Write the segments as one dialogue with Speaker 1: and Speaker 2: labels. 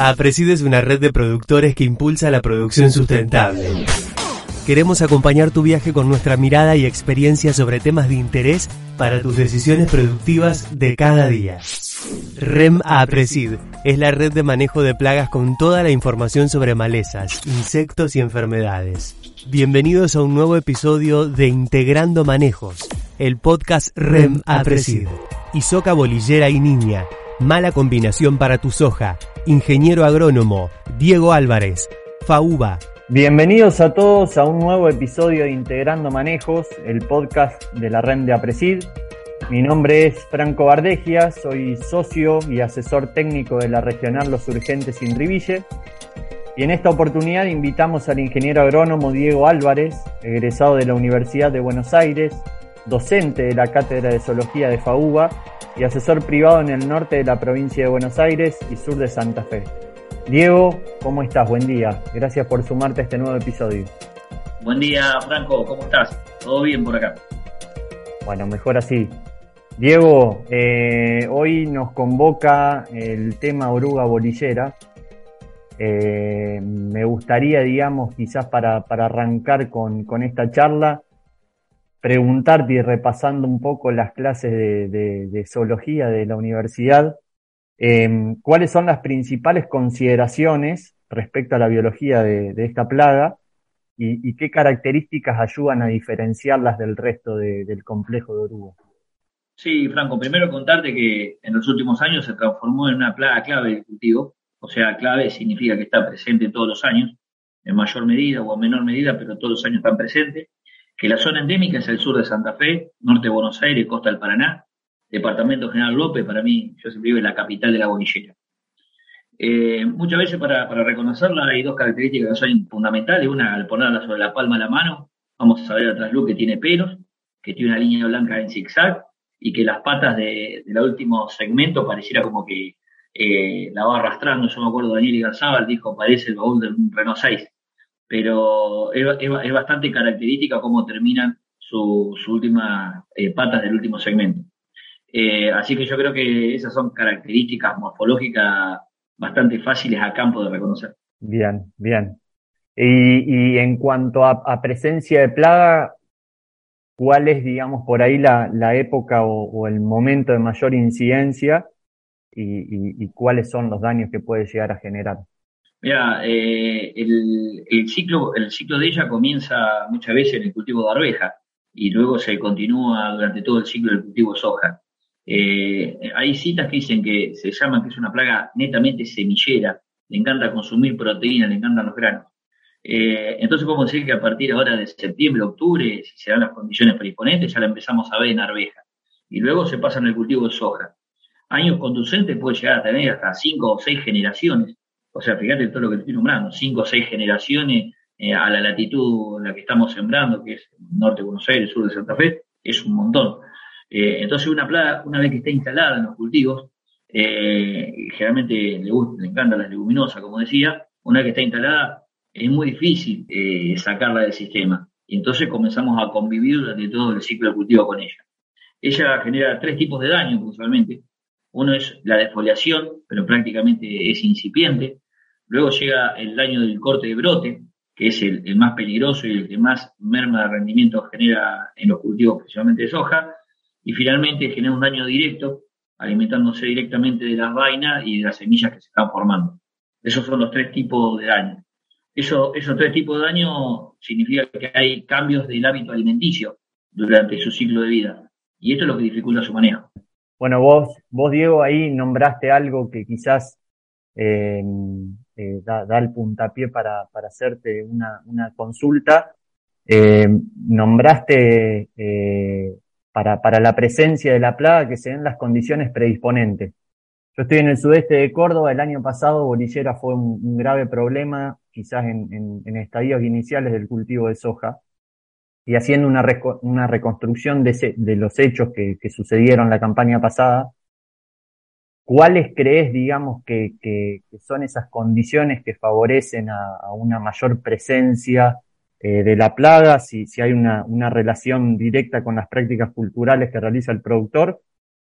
Speaker 1: APRESID es una red de productores que impulsa la producción sustentable. Queremos acompañar tu viaje con nuestra mirada y experiencia sobre temas de interés para tus decisiones productivas de cada día. REM APRESID es la red de manejo de plagas con toda la información sobre malezas, insectos y enfermedades. Bienvenidos a un nuevo episodio de Integrando Manejos, el podcast REM APRESID. Isoca bolillera y niña, mala combinación para tu soja, ingeniero agrónomo, Diego Álvarez, FAUBA.
Speaker 2: Bienvenidos a todos a un nuevo episodio de Integrando Manejos, el podcast de la REM de APRESID. Mi nombre es Franco Bardegia, soy socio y asesor técnico de la Regional Los Urgentes Inriville. Y en esta oportunidad invitamos al ingeniero agrónomo Diego Álvarez, egresado de la Universidad de Buenos Aires, docente de la Cátedra de Zoología de FAUBA y asesor privado en el norte de la provincia de Buenos Aires y sur de Santa Fe. Diego, ¿cómo estás? Buen día. Gracias por sumarte a este nuevo episodio.
Speaker 3: Buen día, Franco. ¿Cómo estás? ¿Todo bien por acá?
Speaker 2: Bueno, mejor así. Diego, eh, hoy nos convoca el tema oruga bolillera. Eh, me gustaría, digamos, quizás para, para arrancar con, con, esta charla, preguntarte y repasando un poco las clases de, zoología de la universidad, eh, ¿cuáles son las principales consideraciones respecto a la biología de, esta plaga y, qué características ayudan a diferenciarlas del resto de, del complejo de oruga?
Speaker 3: Sí, Franco, primero contarte que en los últimos años se transformó en una plaga clave del cultivo, o sea, clave significa que está presente todos los años, en mayor medida o en menor medida, pero todos los años están presentes, que la zona endémica es el sur de Santa Fe, norte de Buenos Aires, costa del Paraná, departamento General López, para mí, yo siempre vivo en la capital de la bonillera. Eh, muchas veces para, reconocerla hay dos características que son fundamentales, una al ponerla sobre la palma de la mano, vamos a ver atrás luz que tiene pelos, que tiene una línea blanca en zigzag, y que las patas de, del último segmento pareciera como que eh, la va arrastrando. Yo me acuerdo, Daniel Garzábal dijo, parece el baúl de un Renault 6. Pero es, bastante característica cómo terminan sus su últimas eh, patas del último segmento. Eh, así que yo creo que esas son características morfológicas bastante fáciles a campo de reconocer.
Speaker 2: Bien, bien. Y, en cuanto a, presencia de plaga, cuál es, digamos, por ahí la, época o, el momento de mayor incidencia y, cuáles son los daños que puede llegar a generar.
Speaker 3: Mira, eh, el, ciclo, el ciclo de ella comienza muchas veces en el cultivo de arveja y luego se continúa durante todo el ciclo del cultivo de soja. Eh, hay citas que dicen que se llaman que es una plaga netamente semillera, le encanta consumir proteína, le encantan los granos. Eh, entonces podemos decir que a partir ahora de septiembre, octubre, si se dan las condiciones predisponentes, ya la empezamos a ver en arveja. Y luego se pasa en el cultivo de soja. Años conducentes puede llegar a tener hasta cinco o seis generaciones. O sea, fíjate todo lo que estoy nombrando, cinco o seis generaciones eh, a la latitud en la que estamos sembrando, que es norte de Buenos Aires, sur de Santa Fe, es un montón. Eh, entonces una plaga, una vez que está instalada en los cultivos, eh, generalmente le, gusta, le encantan las leguminosas, como decía, una vez que está instalada, es muy difícil eh, sacarla del sistema. Y entonces comenzamos a convivir durante todo el ciclo de cultivo con ella. Ella genera tres tipos de daño, usualmente. Uno es la defoliación, pero prácticamente es incipiente. Luego llega el daño del corte de brote, que es el, más peligroso y el que más merma de rendimiento genera en los cultivos, principalmente de soja. Y finalmente genera un daño directo, alimentándose directamente de las vainas y de las semillas que se están formando. Esos son los tres tipos de daño. Eso, esos tres tipos de daño significa que hay cambios del hábito alimenticio durante su ciclo de vida. Y esto es lo que dificulta su manejo.
Speaker 2: Bueno, vos, vos Diego, ahí nombraste algo que quizás eh, eh, da, el puntapié para, para hacerte una, una consulta. Eh, nombraste para, para la presencia de la plaga que se den las condiciones predisponentes. Yo estoy en el sudeste de Córdoba, el año pasado bolillera fue un, grave problema, quizás en, en, en, estadios iniciales del cultivo de soja, y haciendo una, una reconstrucción de, de, los hechos que, que, sucedieron la campaña pasada, ¿cuáles crees, digamos, que, son esas condiciones que favorecen a, una mayor presencia eh, de la plaga, si, hay una, relación directa con las prácticas culturales que realiza el productor,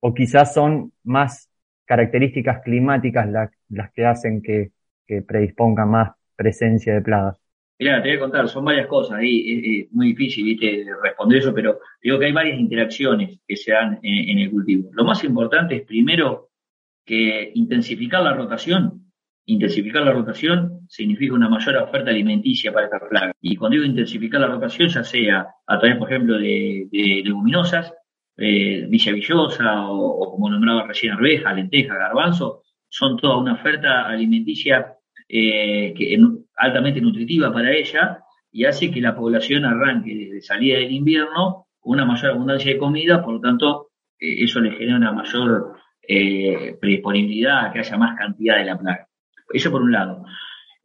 Speaker 2: o quizás son más características climáticas las, que hacen que, que predispongan más presencia de plagas?
Speaker 3: Mira, te voy a contar, son varias cosas, ahí es, muy difícil ¿viste? responder eso, pero digo que hay varias interacciones que se dan en, el cultivo. Lo más importante es primero que intensificar la rotación, intensificar la rotación significa una mayor oferta alimenticia para esta plaga. Y cuando digo intensificar la rotación, ya sea a través, por ejemplo, de, leguminosas, eh, villosa o, como nombraba recién arveja, lenteja, garbanzo, son toda una oferta alimenticia eh, altamente nutritiva para ella y hace que la población arranque desde salida del invierno con una mayor abundancia de comida, por lo tanto, eh, eso le genera una mayor eh, predisponibilidad a que haya más cantidad de la plaga. Eso por un lado.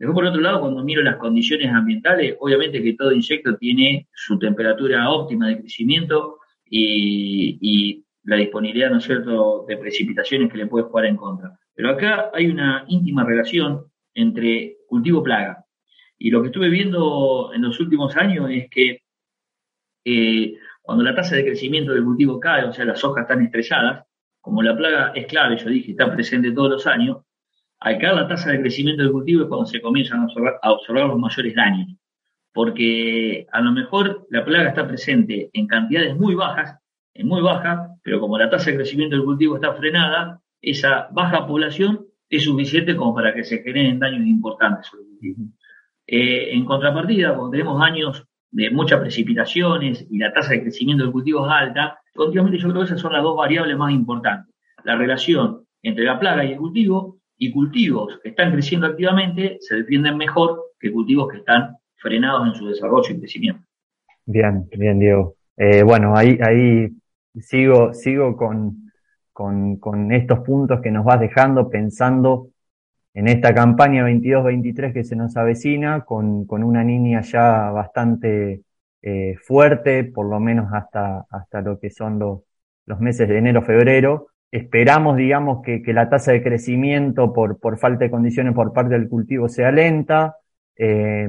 Speaker 3: Después, por otro lado, cuando miro las condiciones ambientales, obviamente que todo insecto tiene su temperatura óptima de crecimiento y, la disponibilidad, ¿no es cierto?, de precipitaciones que le puede jugar en contra. Pero acá hay una íntima relación entre cultivo-plaga. Y lo que estuve viendo en los últimos años es que eh, cuando la tasa de crecimiento del cultivo cae, o sea, las hojas están estrelladas, como la plaga es clave, yo dije, está presente todos los años, al caer la tasa de crecimiento del cultivo es cuando se comienzan a observar, a observar los mayores daños. Porque a lo mejor la plaga está presente en cantidades muy bajas, en muy bajas, pero como la tasa de crecimiento del cultivo está frenada, esa baja población es suficiente como para que se generen daños importantes sobre el cultivo. Eh, en contrapartida, cuando tenemos años de muchas precipitaciones y la tasa de crecimiento del cultivo es alta, continuamente yo creo que esas son las dos variables más importantes. La relación entre la plaga y el cultivo, y cultivos que están creciendo activamente se defienden mejor que cultivos que están frenados en su desarrollo y crecimiento.
Speaker 2: Bien, bien, Diego. Eh, bueno, ahí, ahí sigo, sigo con, con, estos puntos que nos vas dejando pensando en esta campaña 22-23 que se nos avecina, con, una niña ya bastante eh, fuerte, por lo menos hasta, hasta lo que son los, los meses de enero-febrero. Esperamos, digamos, que, la tasa de crecimiento por, por falta de condiciones por parte del cultivo sea lenta, eh,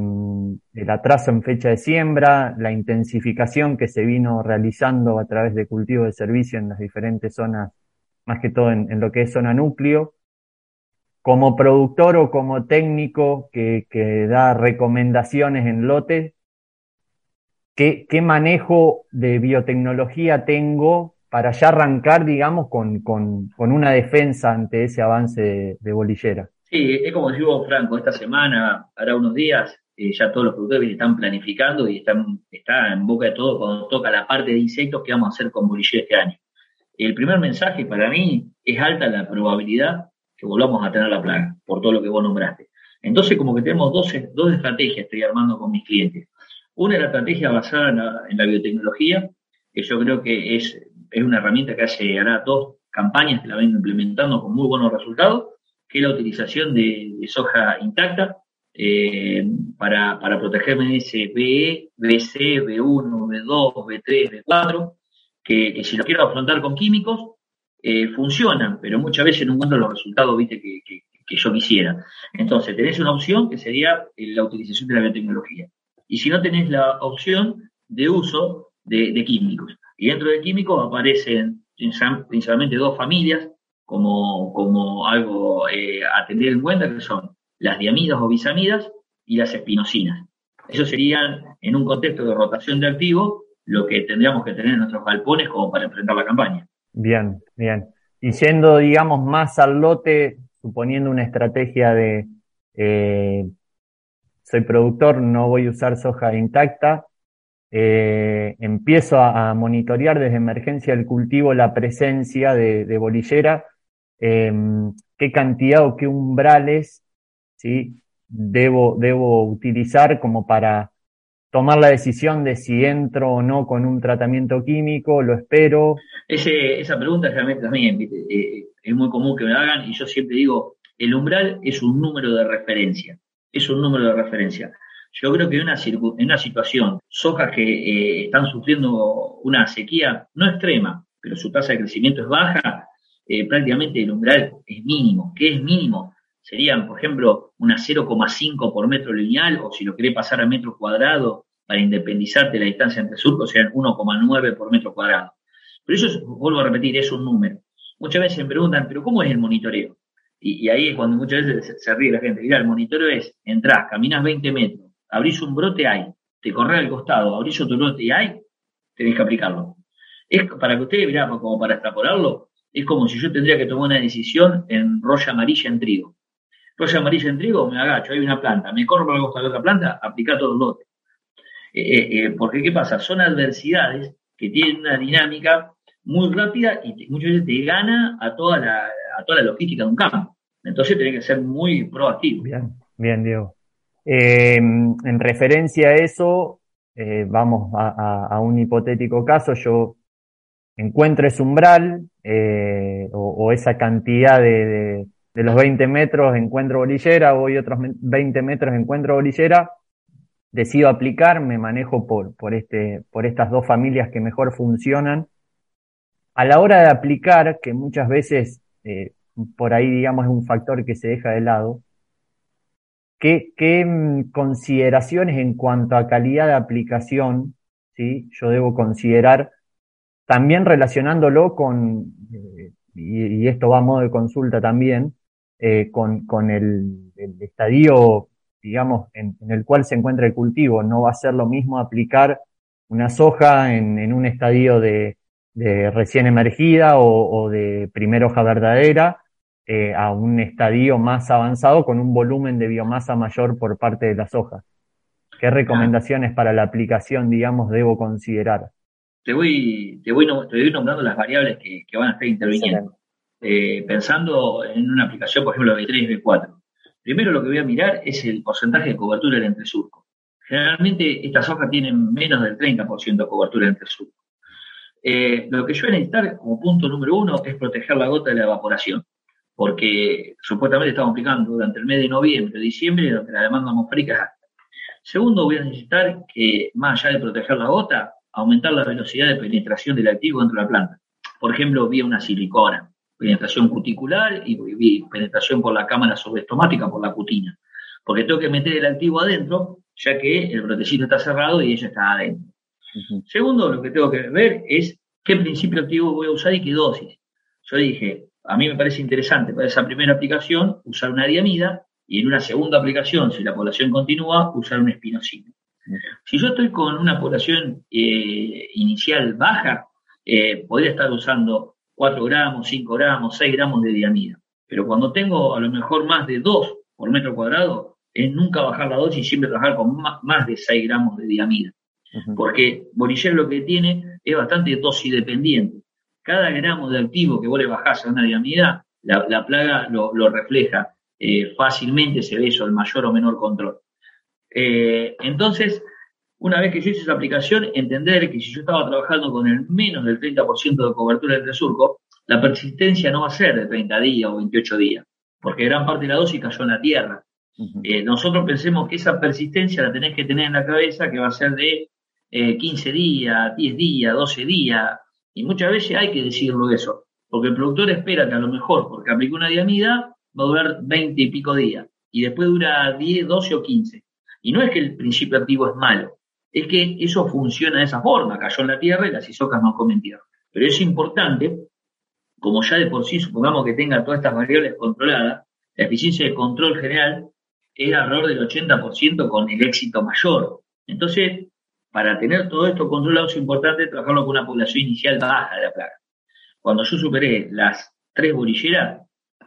Speaker 2: el atraso en fecha de siembra, la intensificación que se vino realizando a través de cultivo de servicio en las diferentes zonas más que todo en, lo que es zona núcleo. Como productor o como técnico que, da recomendaciones en lotes, ¿qué, manejo de biotecnología tengo para ya arrancar, digamos, con, una defensa ante ese avance de, bolillera?
Speaker 3: Sí, es como digo Franco, esta semana, hará unos días, eh, ya todos los productores están planificando y están, está en boca de todo cuando toca la parte de insectos que vamos a hacer con bolillera este año. El primer mensaje para mí es alta la probabilidad que volvamos a tener la plaga, por todo lo que vos nombraste. Entonces, como que tenemos dos, dos estrategias, estoy armando con mis clientes. Una es la estrategia basada en la, biotecnología, que yo creo que es, es una herramienta que hace hará dos campañas que la ven implementando con muy buenos resultados, que es la utilización de, soja intacta eh, para, para protegerme de ese BE, BC, B1, B2, B3, B4, que, si lo quiero afrontar con químicos, eh, funcionan, pero muchas veces no encuentro los resultados ¿viste? Que, yo quisiera. Entonces, tenés una opción que sería eh, la utilización de la biotecnología. Y si no tenés la opción de uso de, químicos. Y dentro de químicos aparecen principalmente dos familias como, como algo eh, a tener en cuenta, que son las diamidas o bisamidas y las espinocinas. Eso serían, en un contexto de rotación de activos, lo que tendríamos que tener en nuestros galpones como para enfrentar la campaña.
Speaker 2: Bien, bien. Y yendo, digamos, más al lote, suponiendo una estrategia de eh, soy productor, no voy a usar soja intacta, eh, empiezo a, monitorear desde emergencia del cultivo la presencia de, bolillera, em, qué cantidad o qué umbrales ¿sí? debo, debo utilizar como para tomar la decisión de si entro o no con un tratamiento químico, lo espero.
Speaker 3: esa pregunta realmente también eh, es muy común que me hagan y yo siempre digo, el umbral es un número de referencia, es un número de referencia. Yo creo que en una, en una situación, sojas que eh, están sufriendo una sequía no extrema, pero su tasa de crecimiento es baja, eh, prácticamente el umbral es mínimo. ¿Qué es mínimo? serían, por ejemplo, una 0,5 por metro lineal, o si lo querés pasar a metro cuadrado para independizarte la distancia entre surcos, serían 1,9 por metro cuadrado. Pero eso, vuelvo a repetir, es un número. Muchas veces me preguntan, ¿pero cómo es el monitoreo? Y, ahí es cuando muchas veces se, ríe la gente. Mira, el monitoreo es, entras, caminas 20 metros, abrís un brote, hay, te corres al costado, abrís otro brote y hay, tenés que aplicarlo. Es para que ustedes, mirá, como para extrapolarlo, es como si yo tendría que tomar una decisión en roya amarilla en trigo. Roya amarilla en trigo, me agacho, hay una planta, me corro para el costado de otra planta, aplica todos los lotes. Eh, eh, eh, porque, ¿qué pasa? Son adversidades que tienen una dinámica muy rápida y muchas veces te gana a toda la, a toda la logística de un campo. Entonces tiene que ser muy proactivo.
Speaker 2: Bien, bien, Diego. Em, en referencia a eso, eh, vamos a, un hipotético caso, yo encuentro ese umbral eh, o, esa cantidad de, los 20 metros, encuentro bolillera, voy otros 20 metros, encuentro bolillera, decido aplicar, me manejo por, por, este, por estas dos familias que mejor funcionan. A la hora de aplicar, que muchas veces eh, por ahí, digamos, es un factor que se deja de lado. ¿Qué, mm, consideraciones en cuanto a calidad de aplicación ¿sí? yo debo considerar? También relacionándolo con, eh, y, esto va a modo de consulta también, eh, con, con el, estadio, digamos, en, el cual se encuentra el cultivo. No va a ser lo mismo aplicar una soja en, en un estadio de, de recién emergida o, de primera hoja verdadera eh, a un estadio más avanzado con un volumen de biomasa mayor por parte de las hojas. ¿Qué recomendaciones para la aplicación, digamos, debo considerar?
Speaker 3: Te voy, te voy, te voy nombrando las variables que, van a estar interviniendo. Eh, pensando en una aplicación, por ejemplo, B3 y B4. Primero lo que voy a mirar es el porcentaje de cobertura del entresurco. Generalmente estas hojas tienen menos del 30% de cobertura del entresurco. Eh, lo que yo voy a necesitar como punto número uno es proteger la gota de la evaporación, porque supuestamente estamos aplicando durante el mes de noviembre, diciembre, donde la demanda atmosférica es alta. Segundo, voy a necesitar que, más allá de proteger la gota, aumentar la velocidad de penetración del activo dentro de la planta. Por ejemplo, vía una silicona, penetración cuticular y, penetración por la cámara subestomática, por la cutina. Porque tengo que meter el activo adentro, ya que el brotecito está cerrado y ella está adentro. Segundo, lo que tengo que ver es qué principio activo voy a usar y qué dosis. Yo dije, a mí me parece interesante para esa primera aplicación usar una diamida y en una segunda aplicación, si la población continúa, usar un espinosino. Si yo estoy con una población eh, inicial baja, eh, podría estar usando 4 gramos, 5 gramos, 6 gramos de diamida. Pero cuando tengo a lo mejor más de 2 por metro cuadrado, es nunca bajar la dosis y siempre trabajar con más de 6 gramos de diamida porque Boriller lo que tiene es bastante dosidependiente. Cada gramo de activo que vos le bajás a una diamida, la, plaga lo, refleja eh, fácilmente, se ve eso, el mayor o menor control. Eh, entonces, una vez que yo hice esa aplicación, entender que si yo estaba trabajando con el menos del 30% de cobertura del surco, la persistencia no va a ser de 30 días o 28 días, porque gran parte de la dosis cayó en la tierra. Eh, nosotros pensemos que esa persistencia la tenés que tener en la cabeza, que va a ser de 15 eh, días, 10 días, 12 días, y muchas veces hay que decirlo eso, porque el productor espera que a lo mejor, porque aplicó una diamida, va a durar 20 y pico días, y después dura 10, 12 o 15. Y no es que el principio activo es malo, es que eso funciona de esa forma, cayó en la tierra y las isocas no comen tierra. Pero es importante, como ya de por sí supongamos que tenga todas estas variables controladas, la eficiencia de control general era alrededor del 80% con el éxito mayor. Entonces, para tener todo esto controlado es importante trabajarlo con una población inicial baja de la plaga. Cuando yo superé las tres bolilleras,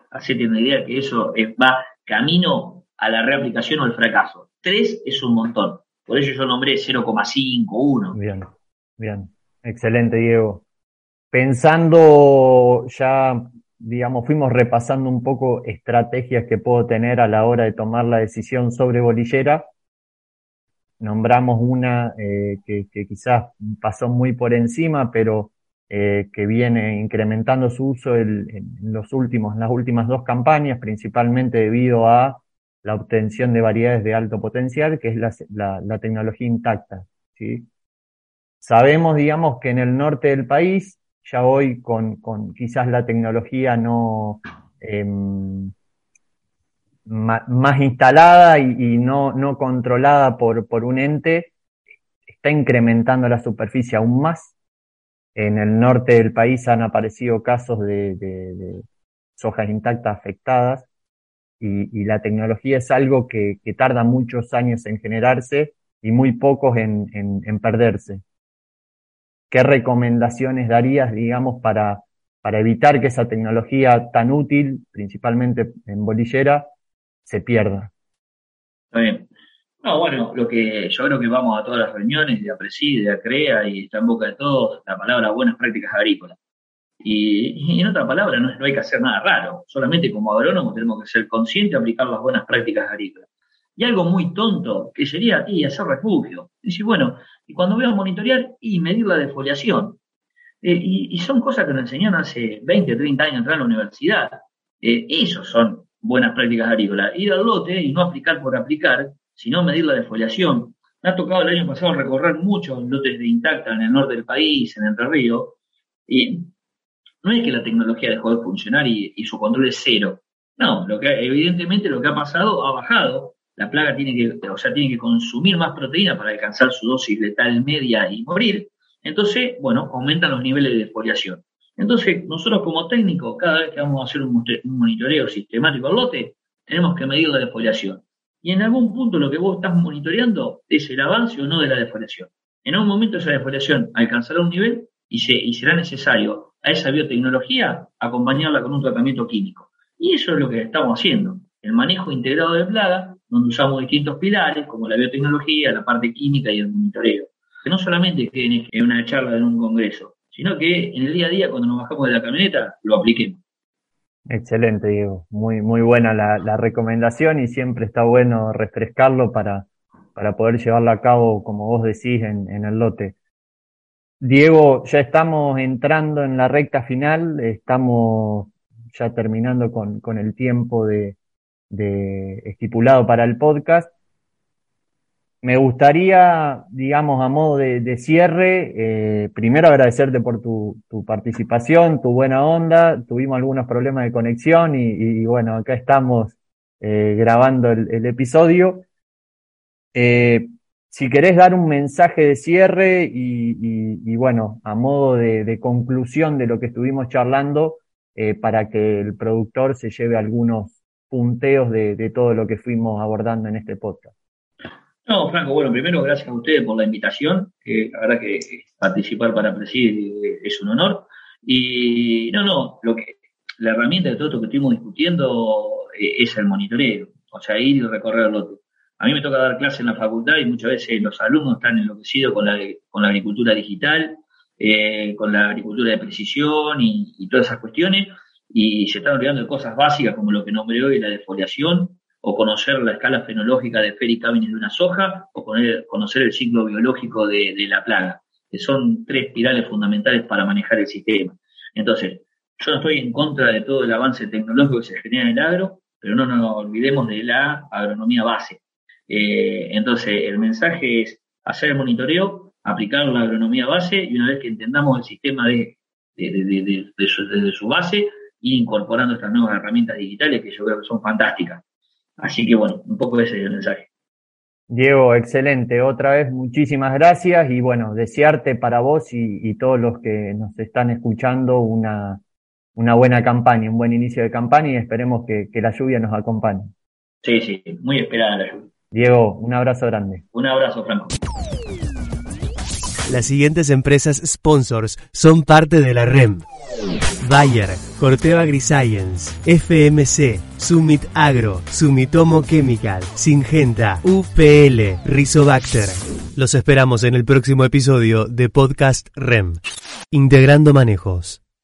Speaker 3: hacete una idea que eso va camino a la reaplicación o al fracaso. Tres es un montón. Por eso yo nombré 0,5, 1.
Speaker 2: Bien, bien. Excelente, Diego. Pensando ya, digamos, fuimos repasando un poco estrategias que puedo tener a la hora de tomar la decisión sobre bolillera nombramos una eh, que, quizás pasó muy por encima, pero eh, que viene incrementando su uso en, los últimos, las últimas dos campañas, principalmente debido a la obtención de variedades de alto potencial, que es la, tecnología intacta. ¿sí? Sabemos, digamos, que en el norte del país, ya hoy con, con quizás la tecnología no, em, más, instalada y, no, no, controlada por, por, un ente, está incrementando la superficie aún más. En el norte del país han aparecido casos de, sojas intactas afectadas y, la tecnología es algo que, tarda muchos años en generarse y muy pocos en, perderse. ¿Qué recomendaciones darías, digamos, para, para evitar que esa tecnología tan útil, principalmente en bolillera, se pierda?
Speaker 3: Está bien. No, bueno, lo que yo creo que vamos a todas las reuniones de APRESID, de ACREA y está en boca de todos la palabra buenas prácticas agrícolas. Y, en otra palabra, no, no, hay que hacer nada raro, solamente como agrónomo tenemos que ser conscientes de aplicar las buenas prácticas agrícolas. Y algo muy tonto, que sería y hacer refugio. Dice, bueno, y cuando voy a monitorear y medir la defoliación. Eh, y, son cosas que nos enseñaron hace 20, 30 años atrás en la universidad. Eh, esos son buenas prácticas agrícolas. Ir al lote y no aplicar por aplicar, sino medir la defoliación. Me ha tocado el año pasado recorrer muchos lotes de intacta en el norte del país, en Entre Ríos, y no es que la tecnología dejó de funcionar y, su control es cero. No, lo que, evidentemente lo que ha pasado ha bajado. La plaga tiene que, o sea, tiene que consumir más proteína para alcanzar su dosis letal media y morir. Entonces, bueno, aumentan los niveles de defoliación. Entonces, nosotros como técnicos, cada vez que vamos a hacer un, monitoreo sistemático al lote, tenemos que medir la defoliación. Y en algún punto lo que vos estás monitoreando es el avance o no de la defoliación. En algún momento esa defoliación alcanzará un nivel y, se, y será necesario a esa biotecnología, acompañarla con un tratamiento químico. Y eso es lo que estamos haciendo, el manejo integrado de plaga, donde usamos distintos pilares, como la biotecnología, la parte química y el monitoreo. Que no solamente queden en una charla en un congreso, sino que en el día a día, cuando nos bajamos de la camioneta, lo apliquemos.
Speaker 2: Excelente, Diego. Muy, muy buena la, recomendación y siempre está bueno refrescarlo para, para poder llevarlo a cabo, como vos decís, en el lote. Diego, ya estamos entrando en la recta final, estamos ya terminando con, el tiempo de, estipulado para el podcast. Me gustaría, digamos, a modo de, cierre, eh, primero agradecerte por tu, participación, tu buena onda. Tuvimos algunos problemas de conexión y, bueno, acá estamos eh, grabando el, el episodio. Eh, si querés dar un mensaje de cierre y, bueno, a modo de, conclusión de lo que estuvimos charlando, eh, para que el productor se lleve algunos punteos de, todo lo que fuimos abordando en este podcast.
Speaker 3: No, Franco, bueno, primero gracias a ustedes por la invitación, que la verdad que participar para presidir es un honor. Y no, no, lo que la herramienta de todo esto que estuvimos discutiendo eh, es el monitoreo, o sea, ir y recorrer el lote. A mí me toca dar clase en la facultad y muchas veces los alumnos están enloquecidos con la, con la agricultura digital, eh, con la agricultura de precisión y, todas esas cuestiones, y se están olvidando de cosas básicas como lo que nombré hoy, la defoliación, o conocer la escala fenológica de fericámenes de una soja, o conocer el ciclo biológico de, de la plaga, que son tres pirales fundamentales para manejar el sistema. Entonces, yo no estoy en contra de todo el avance tecnológico que se genera en el agro, pero no nos olvidemos de la agronomía base. Eh, entonces, el mensaje es hacer el monitoreo, aplicar la agronomía base y una vez que entendamos el sistema de, desde su base, ir incorporando estas nuevas herramientas digitales que yo creo que son fantásticas. Así que bueno, un poco ese es el mensaje.
Speaker 2: Diego, excelente. Otra vez, muchísimas gracias y bueno, desearte para vos y, todos los que nos están escuchando una, una, buena campaña, un buen inicio de campaña y esperemos que, que la lluvia nos acompañe.
Speaker 3: Sí, sí, muy esperada la lluvia.
Speaker 2: Diego, un abrazo grande.
Speaker 3: Un abrazo, Franco.
Speaker 1: Las siguientes empresas sponsors son parte de la REM. Bayer, Corteva AgriScience, FMC, Summit Agro, Sumitomo Chemical, Singenta, UPL, Rizobacter. Los esperamos en el próximo episodio de Podcast REM. Integrando manejos.